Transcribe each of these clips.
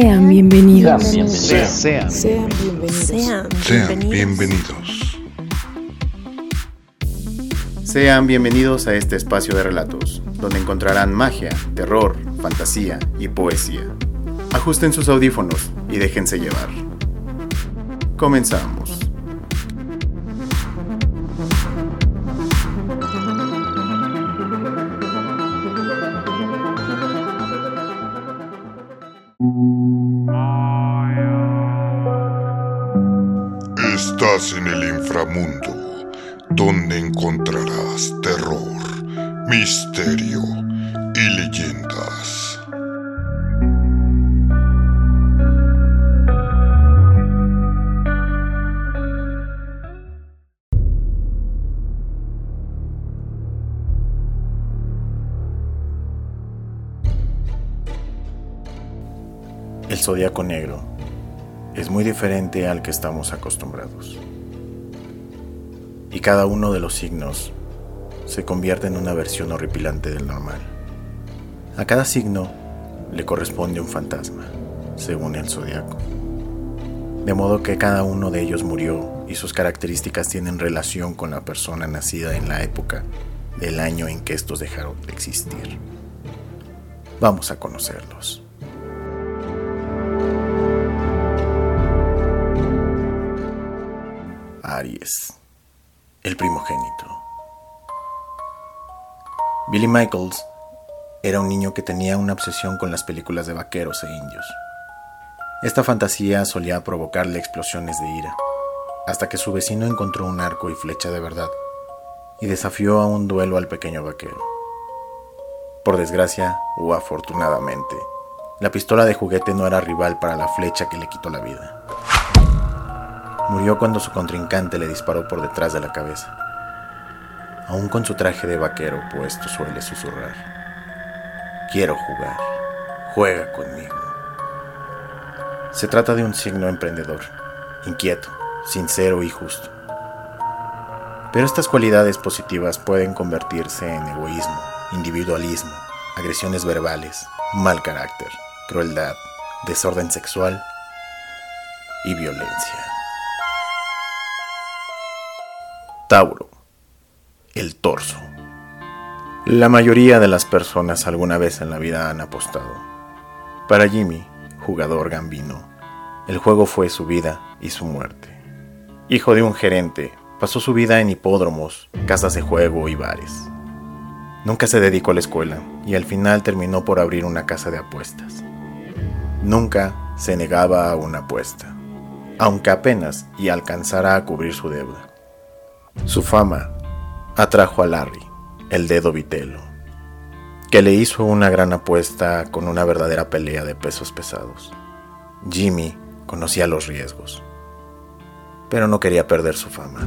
Sean bienvenidos. Sean Sean bienvenidos. Sean Sean bienvenidos. Sean bienvenidos a este espacio de relatos, donde encontrarán magia, terror, fantasía y poesía. Ajusten sus audífonos y déjense llevar. Comenzamos. Estás en el inframundo, donde encontrarás terror, misterio y leyendas. El zodiaco negro es muy diferente al que estamos acostumbrados. Y cada uno de los signos se convierte en una versión horripilante del normal. A cada signo le corresponde un fantasma, según el zodiaco. De modo que cada uno de ellos murió y sus características tienen relación con la persona nacida en la época del año en que estos dejaron de existir. Vamos a conocerlos. Aries, el primogénito. Billy Michaels era un niño que tenía una obsesión con las películas de vaqueros e indios. Esta fantasía solía provocarle explosiones de ira, hasta que su vecino encontró un arco y flecha de verdad y desafió a un duelo al pequeño vaquero. Por desgracia o afortunadamente, la pistola de juguete no era rival para la flecha que le quitó la vida. Murió cuando su contrincante le disparó por detrás de la cabeza. Aún con su traje de vaquero puesto suele susurrar. Quiero jugar. Juega conmigo. Se trata de un signo emprendedor, inquieto, sincero y justo. Pero estas cualidades positivas pueden convertirse en egoísmo, individualismo, agresiones verbales, mal carácter, crueldad, desorden sexual y violencia. El torso. La mayoría de las personas alguna vez en la vida han apostado. Para Jimmy, jugador gambino, el juego fue su vida y su muerte. Hijo de un gerente, pasó su vida en hipódromos, casas de juego y bares. Nunca se dedicó a la escuela y al final terminó por abrir una casa de apuestas. Nunca se negaba a una apuesta, aunque apenas y alcanzara a cubrir su deuda. Su fama atrajo a Larry, el dedo vitelo, que le hizo una gran apuesta con una verdadera pelea de pesos pesados. Jimmy conocía los riesgos, pero no quería perder su fama.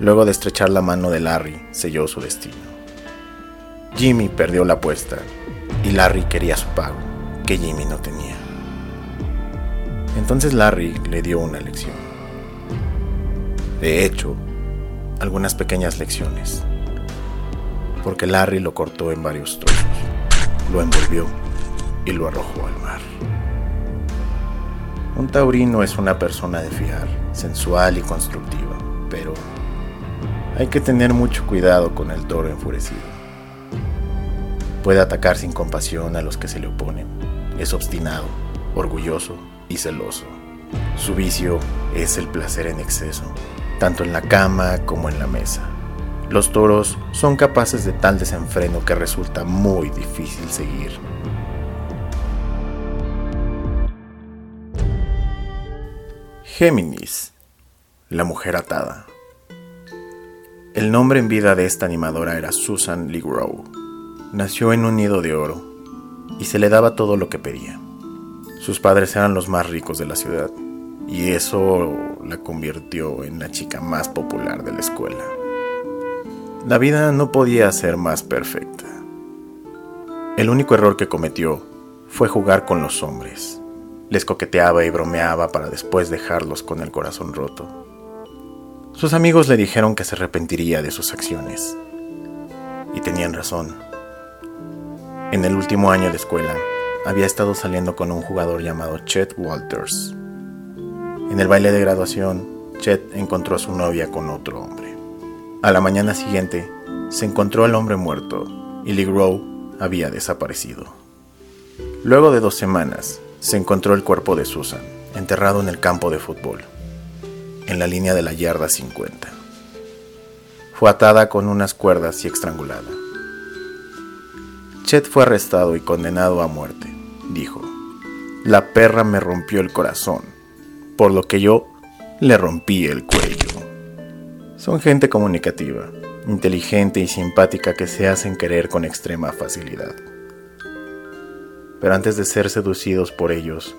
Luego de estrechar la mano de Larry, selló su destino. Jimmy perdió la apuesta y Larry quería su pago, que Jimmy no tenía. Entonces Larry le dio una lección. De hecho, algunas pequeñas lecciones, porque Larry lo cortó en varios trozos, lo envolvió y lo arrojó al mar. Un taurino es una persona de fiar, sensual y constructiva, pero hay que tener mucho cuidado con el toro enfurecido. Puede atacar sin compasión a los que se le oponen. Es obstinado, orgulloso y celoso. Su vicio es el placer en exceso, tanto en la cama como en la mesa. Los toros son capaces de tal desenfreno que resulta muy difícil seguir. Géminis, la mujer atada. El nombre en vida de esta animadora era Susan Lee Grow. Nació en un nido de oro y se le daba todo lo que pedía. Sus padres eran los más ricos de la ciudad y eso la convirtió en la chica más popular de la escuela. La vida no podía ser más perfecta. El único error que cometió fue jugar con los hombres. Les coqueteaba y bromeaba para después dejarlos con el corazón roto. Sus amigos le dijeron que se arrepentiría de sus acciones. Y tenían razón. En el último año de escuela, había estado saliendo con un jugador llamado Chet Walters. En el baile de graduación, Chet encontró a su novia con otro hombre. A la mañana siguiente, se encontró al hombre muerto y Lee Grow había desaparecido. Luego de dos semanas, se encontró el cuerpo de Susan, enterrado en el campo de fútbol, en la línea de la yarda 50. Fue atada con unas cuerdas y estrangulada. Chet fue arrestado y condenado a muerte. Dijo, la perra me rompió el corazón, por lo que yo le rompí el cuello. Son gente comunicativa, inteligente y simpática que se hacen querer con extrema facilidad. Pero antes de ser seducidos por ellos,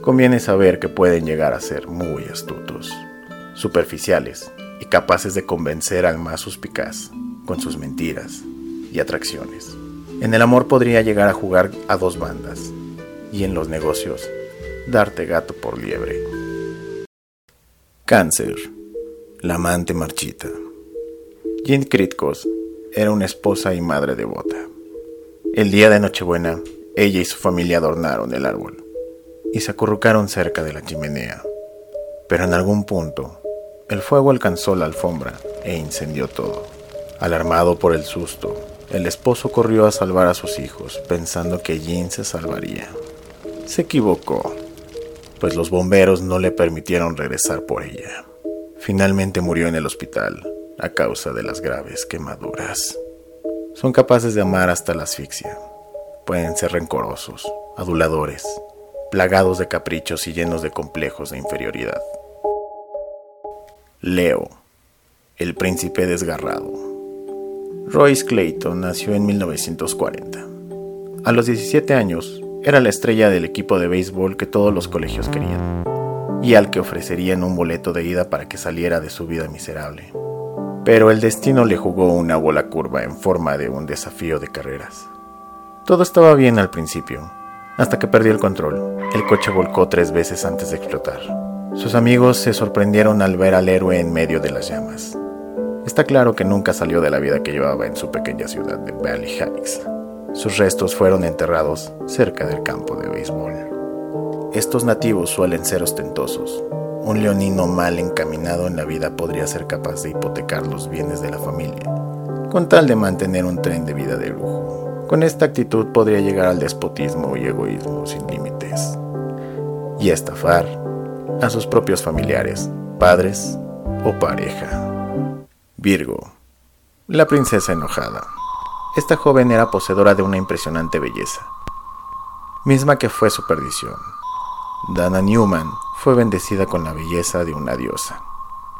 conviene saber que pueden llegar a ser muy astutos, superficiales y capaces de convencer al más suspicaz con sus mentiras y atracciones. En el amor podría llegar a jugar a dos bandas y en los negocios darte gato por liebre. Cáncer, la amante marchita. Jean Kritkos era una esposa y madre devota. El día de Nochebuena, ella y su familia adornaron el árbol y se acurrucaron cerca de la chimenea. Pero en algún punto, el fuego alcanzó la alfombra e incendió todo. Alarmado por el susto, el esposo corrió a salvar a sus hijos, pensando que Jean se salvaría. Se equivocó, pues los bomberos no le permitieron regresar por ella. Finalmente murió en el hospital a causa de las graves quemaduras. Son capaces de amar hasta la asfixia. Pueden ser rencorosos, aduladores, plagados de caprichos y llenos de complejos de inferioridad. Leo, el príncipe desgarrado. Royce Clayton nació en 1940. A los 17 años, era la estrella del equipo de béisbol que todos los colegios querían, y al que ofrecerían un boleto de ida para que saliera de su vida miserable. Pero el destino le jugó una bola curva en forma de un desafío de carreras. Todo estaba bien al principio, hasta que perdió el control. El coche volcó tres veces antes de explotar. Sus amigos se sorprendieron al ver al héroe en medio de las llamas. Está claro que nunca salió de la vida que llevaba en su pequeña ciudad de Valley Heights. Sus restos fueron enterrados cerca del campo de béisbol. Estos nativos suelen ser ostentosos. Un leonino mal encaminado en la vida podría ser capaz de hipotecar los bienes de la familia, con tal de mantener un tren de vida de lujo. Con esta actitud podría llegar al despotismo y egoísmo sin límites. Y estafar a sus propios familiares, padres o pareja. Virgo, la princesa enojada. Esta joven era poseedora de una impresionante belleza, misma que fue su perdición. Dana Newman fue bendecida con la belleza de una diosa,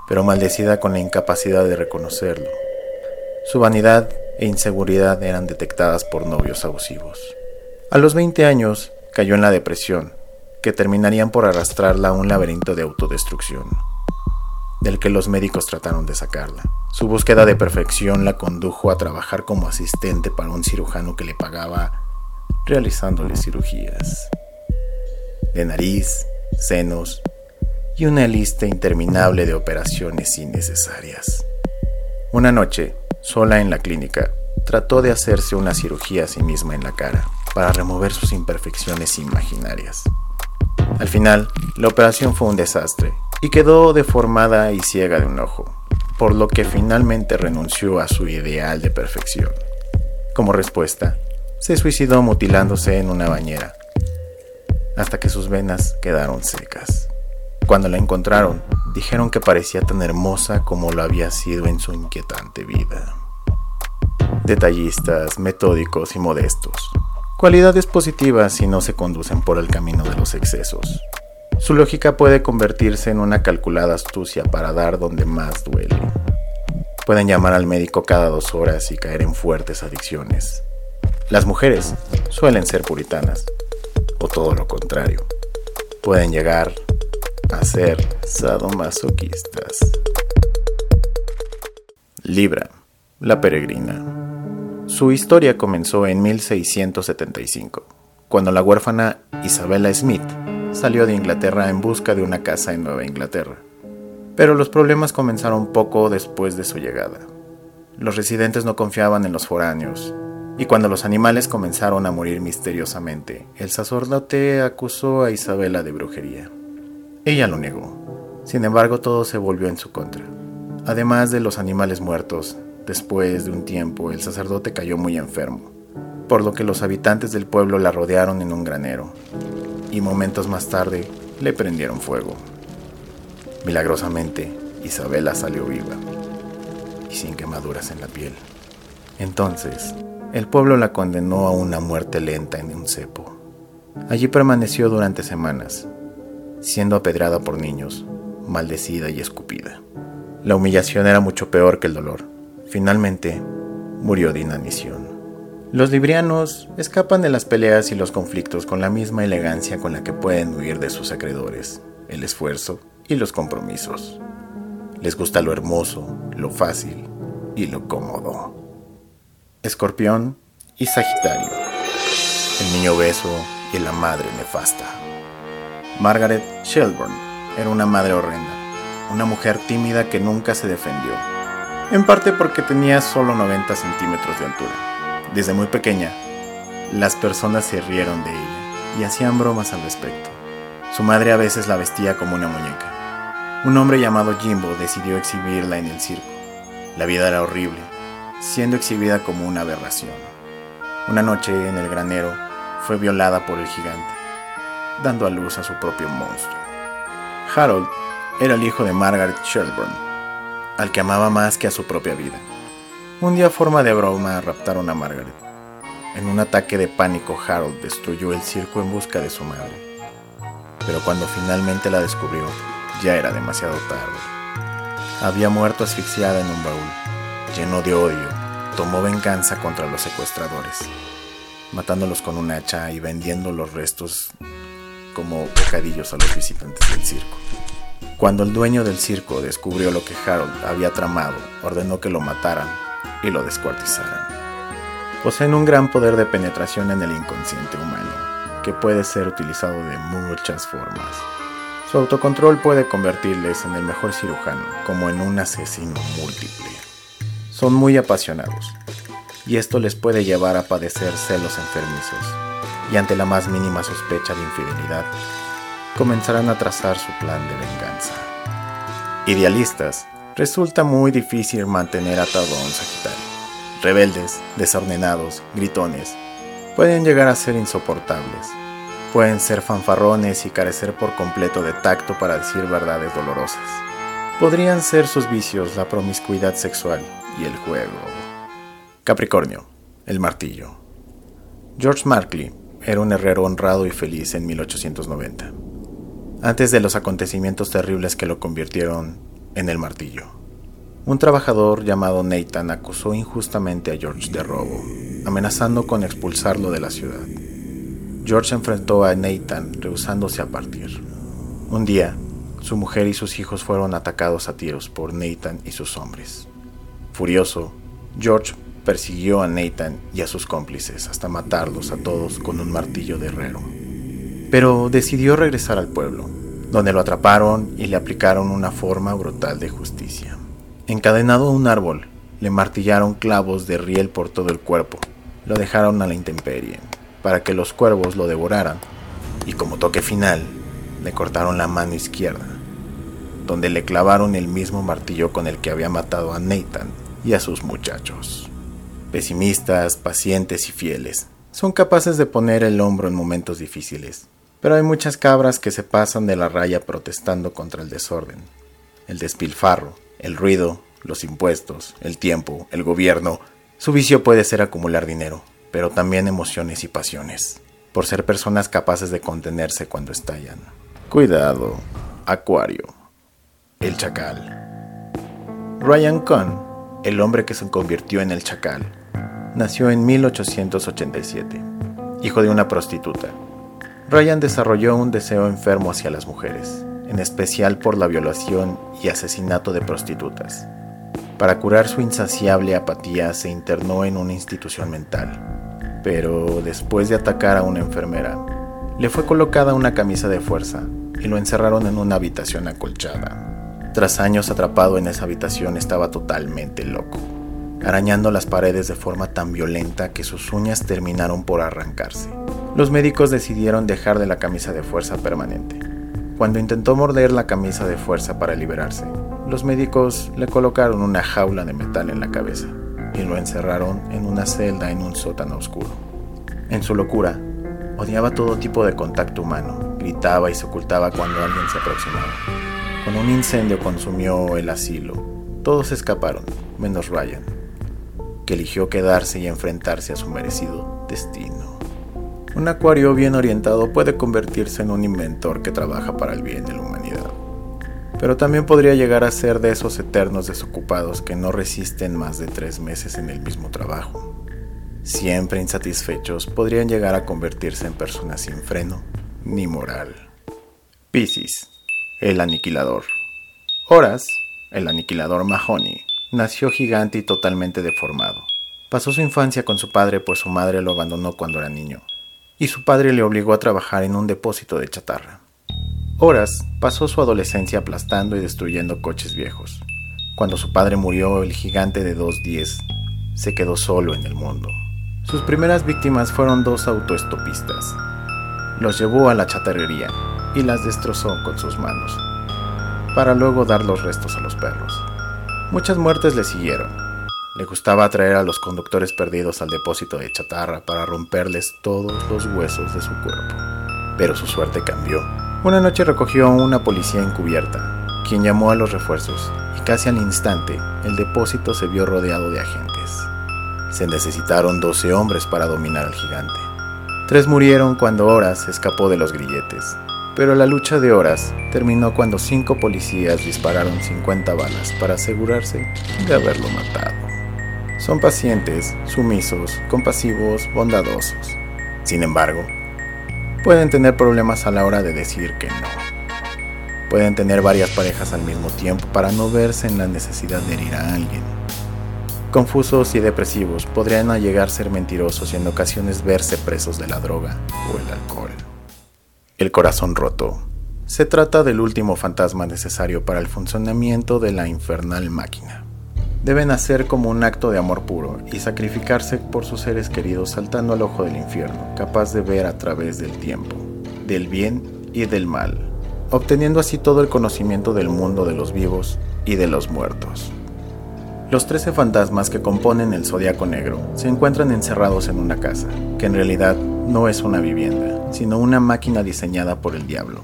pero maldecida con la incapacidad de reconocerlo. Su vanidad e inseguridad eran detectadas por novios abusivos. A los 20 años cayó en la depresión, que terminarían por arrastrarla a un laberinto de autodestrucción del que los médicos trataron de sacarla. Su búsqueda de perfección la condujo a trabajar como asistente para un cirujano que le pagaba realizándole cirugías de nariz, senos y una lista interminable de operaciones innecesarias. Una noche, sola en la clínica, trató de hacerse una cirugía a sí misma en la cara para remover sus imperfecciones imaginarias. Al final, la operación fue un desastre y quedó deformada y ciega de un ojo, por lo que finalmente renunció a su ideal de perfección. Como respuesta, se suicidó mutilándose en una bañera, hasta que sus venas quedaron secas. Cuando la encontraron, dijeron que parecía tan hermosa como lo había sido en su inquietante vida. Detallistas, metódicos y modestos. Cualidades positivas si no se conducen por el camino de los excesos. Su lógica puede convertirse en una calculada astucia para dar donde más duele. Pueden llamar al médico cada dos horas y caer en fuertes adicciones. Las mujeres suelen ser puritanas, o todo lo contrario. Pueden llegar a ser sadomasoquistas. Libra, la peregrina. Su historia comenzó en 1675, cuando la huérfana Isabella Smith salió de Inglaterra en busca de una casa en Nueva Inglaterra. Pero los problemas comenzaron poco después de su llegada. Los residentes no confiaban en los foráneos Y cuando los animales comenzaron a morir misteriosamente, el sacerdote acusó a Isabela de brujería. Ella lo negó. Sin embargo, todo se volvió en su contra. Además de los animales muertos, después de un tiempo el sacerdote cayó muy enfermo, por lo que los habitantes del pueblo la rodearon en un granero, y momentos más tarde le prendieron fuego. Milagrosamente, Isabela salió viva y sin quemaduras en la piel. Entonces, el pueblo la condenó a una muerte lenta en un cepo. Allí permaneció durante semanas, siendo apedrada por niños, maldecida y escupida. La humillación era mucho peor que el dolor. Finalmente, murió de inanición. Los librianos escapan de las peleas y los conflictos con la misma elegancia con la que pueden huir de sus acreedores, el esfuerzo y los compromisos. Les gusta lo hermoso, lo fácil y lo cómodo. Escorpión y Sagitario. El niño beso y la madre nefasta. Margaret Shelburne era una madre horrenda, una mujer tímida que nunca se defendió, en parte porque tenía solo 90 centímetros de altura. Desde muy pequeña, las personas se rieron de ella y hacían bromas al respecto. Su madre a veces la vestía como una muñeca. Un hombre llamado Jimbo decidió exhibirla en el circo. La vida era horrible, siendo exhibida como una aberración. Una noche en el granero fue violada por el gigante dando a luz a su propio monstruo. Harold era el hijo de Margaret Shelburne, al que amaba más que a su propia vida. Un día, forma de broma, raptaron a Margaret. En un ataque de pánico, Harold destruyó el circo en busca de su madre. Pero cuando finalmente la descubrió, ya era demasiado tarde. Había muerto asfixiada en un baúl. Lleno de odio, tomó venganza contra los secuestradores, matándolos con un hacha y vendiendo los restos como bocadillos a los visitantes del circo. Cuando el dueño del circo descubrió lo que Harold había tramado, ordenó que lo mataran y lo descuartizaran. Poseen un gran poder de penetración en el inconsciente humano, que puede ser utilizado de muchas formas. Su autocontrol puede convertirles en el mejor cirujano, como en un asesino múltiple. Son muy apasionados, y esto les puede llevar a padecer celos enfermizos, y ante la más mínima sospecha de infidelidad, comenzarán a trazar su plan de venganza. Idealistas, resulta muy difícil mantener atado a un Sagitario. Rebeldes, desordenados, gritones, pueden llegar a ser insoportables. Pueden ser fanfarrones y carecer por completo de tacto para decir verdades dolorosas. Podrían ser sus vicios la promiscuidad sexual y el juego. Capricornio, el martillo. George Markley era un herrero honrado y feliz en 1890, antes de los acontecimientos terribles que lo convirtieron en el martillo. Un trabajador llamado Nathan acusó injustamente a George de robo, amenazando con expulsarlo de la ciudad. George enfrentó a Nathan rehusándose a partir. Un día, su mujer y sus hijos fueron atacados a tiros por Nathan y sus hombres. Furioso, George persiguió a Nathan y a sus cómplices hasta matarlos a todos con un martillo de herrero. Pero decidió regresar al pueblo, donde lo atraparon y le aplicaron una forma brutal de justicia. Encadenado a un árbol, le martillaron clavos de riel por todo el cuerpo, lo dejaron a la intemperie, para que los cuervos lo devoraran, y como toque final, le cortaron la mano izquierda, donde le clavaron el mismo martillo con el que había matado a Nathan y a sus muchachos pesimistas, pacientes y fieles. Son capaces de poner el hombro en momentos difíciles. Pero hay muchas cabras que se pasan de la raya protestando contra el desorden, el despilfarro, el ruido, los impuestos, el tiempo, el gobierno. Su vicio puede ser acumular dinero, pero también emociones y pasiones, por ser personas capaces de contenerse cuando estallan. Cuidado, Acuario. El chacal. Ryan Cohn, el hombre que se convirtió en el chacal, nació en 1887, hijo de una prostituta. Ryan desarrolló un deseo enfermo hacia las mujeres, en especial por la violación y asesinato de prostitutas. Para curar su insaciable apatía se internó en una institución mental, pero después de atacar a una enfermera, le fue colocada una camisa de fuerza y lo encerraron en una habitación acolchada. Tras años atrapado en esa habitación estaba totalmente loco arañando las paredes de forma tan violenta que sus uñas terminaron por arrancarse. Los médicos decidieron dejar de la camisa de fuerza permanente. Cuando intentó morder la camisa de fuerza para liberarse, los médicos le colocaron una jaula de metal en la cabeza y lo encerraron en una celda en un sótano oscuro. En su locura, odiaba todo tipo de contacto humano, gritaba y se ocultaba cuando alguien se aproximaba. Cuando un incendio consumió el asilo, todos escaparon, menos Ryan, que eligió quedarse y enfrentarse a su merecido destino. Un acuario bien orientado puede convertirse en un inventor que trabaja para el bien de la humanidad. Pero también podría llegar a ser de esos eternos desocupados que no resisten más de tres meses en el mismo trabajo. Siempre insatisfechos podrían llegar a convertirse en personas sin freno ni moral. Piscis, el aniquilador. Horas, el aniquilador Mahoney, nació gigante y totalmente deformado. Pasó su infancia con su padre pues su madre lo abandonó cuando era niño y su padre le obligó a trabajar en un depósito de chatarra. Horas pasó su adolescencia aplastando y destruyendo coches viejos. Cuando su padre murió, el gigante de 2.10 se quedó solo en el mundo. Sus primeras víctimas fueron dos autoestopistas. Los llevó a la chatarrería y las destrozó con sus manos, para luego dar los restos a los perros. Muchas muertes le siguieron, le gustaba atraer a los conductores perdidos al depósito de chatarra para romperles todos los huesos de su cuerpo. Pero su suerte cambió. Una noche recogió a una policía encubierta, quien llamó a los refuerzos, y casi al instante el depósito se vio rodeado de agentes. Se necesitaron 12 hombres para dominar al gigante. Tres murieron cuando Horas escapó de los grilletes, pero la lucha de Horas terminó cuando cinco policías dispararon 50 balas para asegurarse de haberlo matado. Son pacientes, sumisos, compasivos, bondadosos. Sin embargo, pueden tener problemas a la hora de decir que no. Pueden tener varias parejas al mismo tiempo para no verse en la necesidad de herir a alguien. Confusos y depresivos podrían llegar a ser mentirosos y en ocasiones verse presos de la droga o el alcohol. El corazón roto. Se trata del último fantasma necesario para el funcionamiento de la infernal máquina deben hacer como un acto de amor puro y sacrificarse por sus seres queridos saltando al ojo del infierno, capaz de ver a través del tiempo, del bien y del mal, obteniendo así todo el conocimiento del mundo de los vivos y de los muertos. Los trece fantasmas que componen el zodiaco negro se encuentran encerrados en una casa, que en realidad no es una vivienda, sino una máquina diseñada por el diablo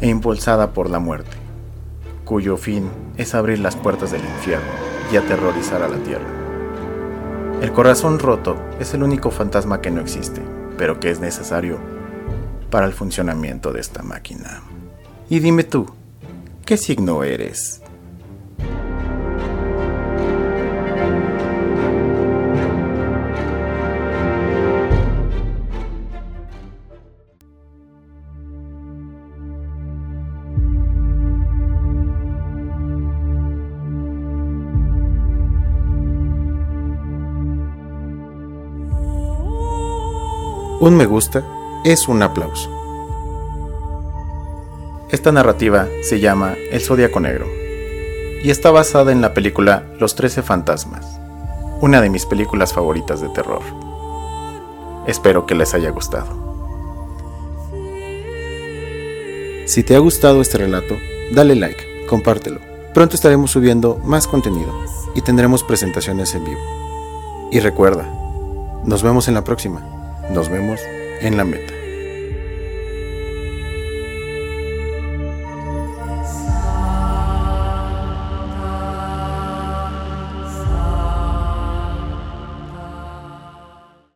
e impulsada por la muerte cuyo fin es abrir las puertas del infierno y aterrorizar a la tierra. El corazón roto es el único fantasma que no existe, pero que es necesario para el funcionamiento de esta máquina. Y dime tú, ¿qué signo eres? Un me gusta es un aplauso. Esta narrativa se llama El Zodíaco Negro y está basada en la película Los Trece Fantasmas, una de mis películas favoritas de terror. Espero que les haya gustado. Si te ha gustado este relato, dale like, compártelo. Pronto estaremos subiendo más contenido y tendremos presentaciones en vivo. Y recuerda, nos vemos en la próxima. Nos vemos en la meta.